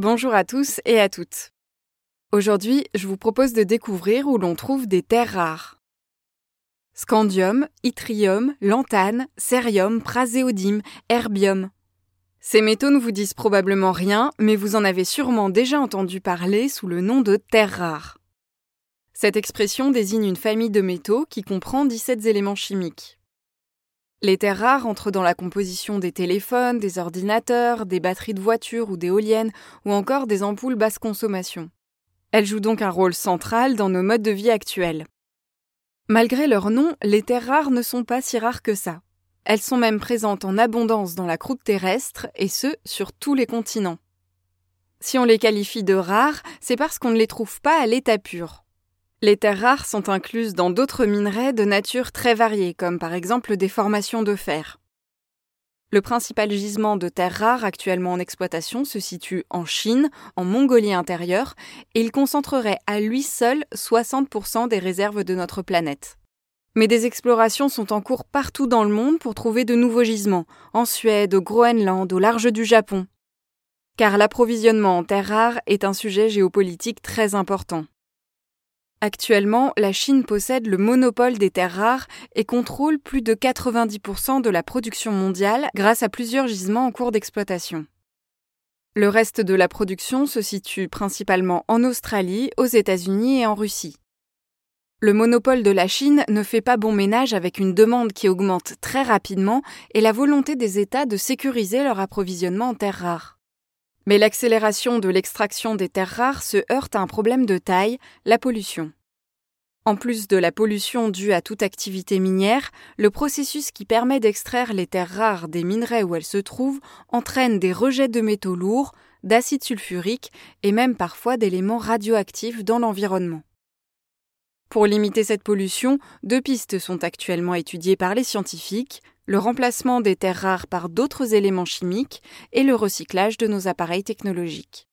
Bonjour à tous et à toutes. Aujourd'hui, je vous propose de découvrir où l'on trouve des terres rares. Scandium, yttrium, lantane, cérium, praséodyme, herbium. Ces métaux ne vous disent probablement rien, mais vous en avez sûrement déjà entendu parler sous le nom de terres rares. Cette expression désigne une famille de métaux qui comprend 17 éléments chimiques. Les terres rares entrent dans la composition des téléphones, des ordinateurs, des batteries de voitures ou d'éoliennes, ou encore des ampoules basse consommation. Elles jouent donc un rôle central dans nos modes de vie actuels. Malgré leur nom, les terres rares ne sont pas si rares que ça. Elles sont même présentes en abondance dans la croûte terrestre, et ce, sur tous les continents. Si on les qualifie de rares, c'est parce qu'on ne les trouve pas à l'état pur. Les terres rares sont incluses dans d'autres minerais de nature très variée, comme par exemple des formations de fer. Le principal gisement de terres rares actuellement en exploitation se situe en Chine, en Mongolie intérieure, et il concentrerait à lui seul 60% des réserves de notre planète. Mais des explorations sont en cours partout dans le monde pour trouver de nouveaux gisements, en Suède, au Groenland, au large du Japon. Car l'approvisionnement en terres rares est un sujet géopolitique très important. Actuellement, la Chine possède le monopole des terres rares et contrôle plus de 90% de la production mondiale grâce à plusieurs gisements en cours d'exploitation. Le reste de la production se situe principalement en Australie, aux États-Unis et en Russie. Le monopole de la Chine ne fait pas bon ménage avec une demande qui augmente très rapidement et la volonté des États de sécuriser leur approvisionnement en terres rares. Mais l'accélération de l'extraction des terres rares se heurte à un problème de taille, la pollution. En plus de la pollution due à toute activité minière, le processus qui permet d'extraire les terres rares des minerais où elles se trouvent entraîne des rejets de métaux lourds, d'acide sulfurique et même parfois d'éléments radioactifs dans l'environnement. Pour limiter cette pollution, deux pistes sont actuellement étudiées par les scientifiques, le remplacement des terres rares par d'autres éléments chimiques et le recyclage de nos appareils technologiques.